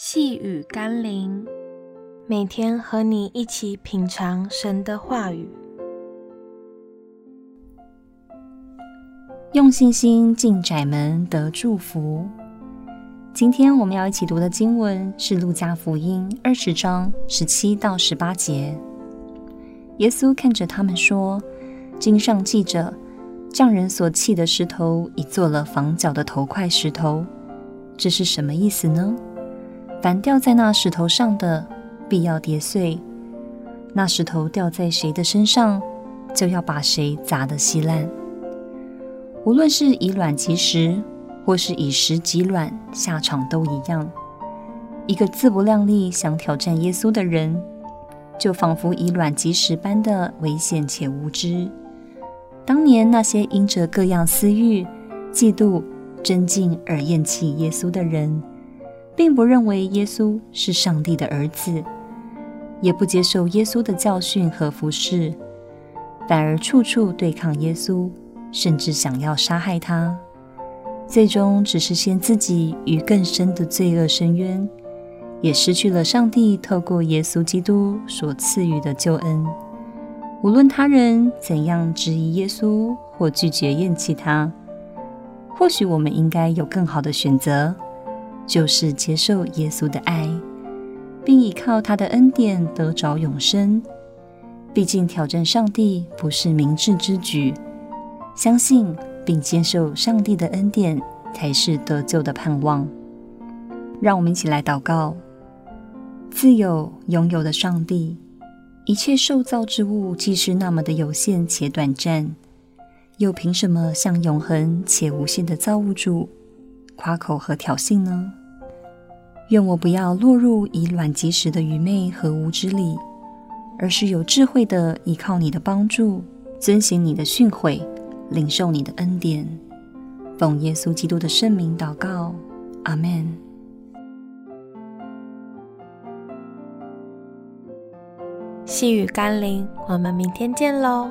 细雨甘霖，每天和你一起品尝神的话语，用信心进窄门得祝福。今天我们要一起读的经文是《路加福音》二十章十七到十八节。耶稣看着他们说：“经上记着，匠人所弃的石头，已做了房角的头块石头。这是什么意思呢？”凡掉在那石头上的，必要跌碎；那石头掉在谁的身上，就要把谁砸得稀烂。无论是以卵击石，或是以石击卵，下场都一样。一个自不量力想挑战耶稣的人，就仿佛以卵击石般的危险且无知。当年那些因着各样私欲、嫉妒、争竞而厌弃耶稣的人。并不认为耶稣是上帝的儿子，也不接受耶稣的教训和服侍，反而处处对抗耶稣，甚至想要杀害他。最终只是陷自己于更深的罪恶深渊，也失去了上帝透过耶稣基督所赐予的救恩。无论他人怎样质疑耶稣或拒绝厌弃他，或许我们应该有更好的选择。就是接受耶稣的爱，并依靠他的恩典得着永生。毕竟挑战上帝不是明智之举，相信并接受上帝的恩典才是得救的盼望。让我们一起来祷告：自有永有的上帝，一切受造之物既是那么的有限且短暂，又凭什么向永恒且无限的造物主夸口和挑衅呢？愿我不要落入以卵击石的愚昧和无知里，而是有智慧的依靠你的帮助，遵行你的训诲，领受你的恩典。奉耶稣基督的圣名祷告，阿们。细雨甘霖，我们明天见喽。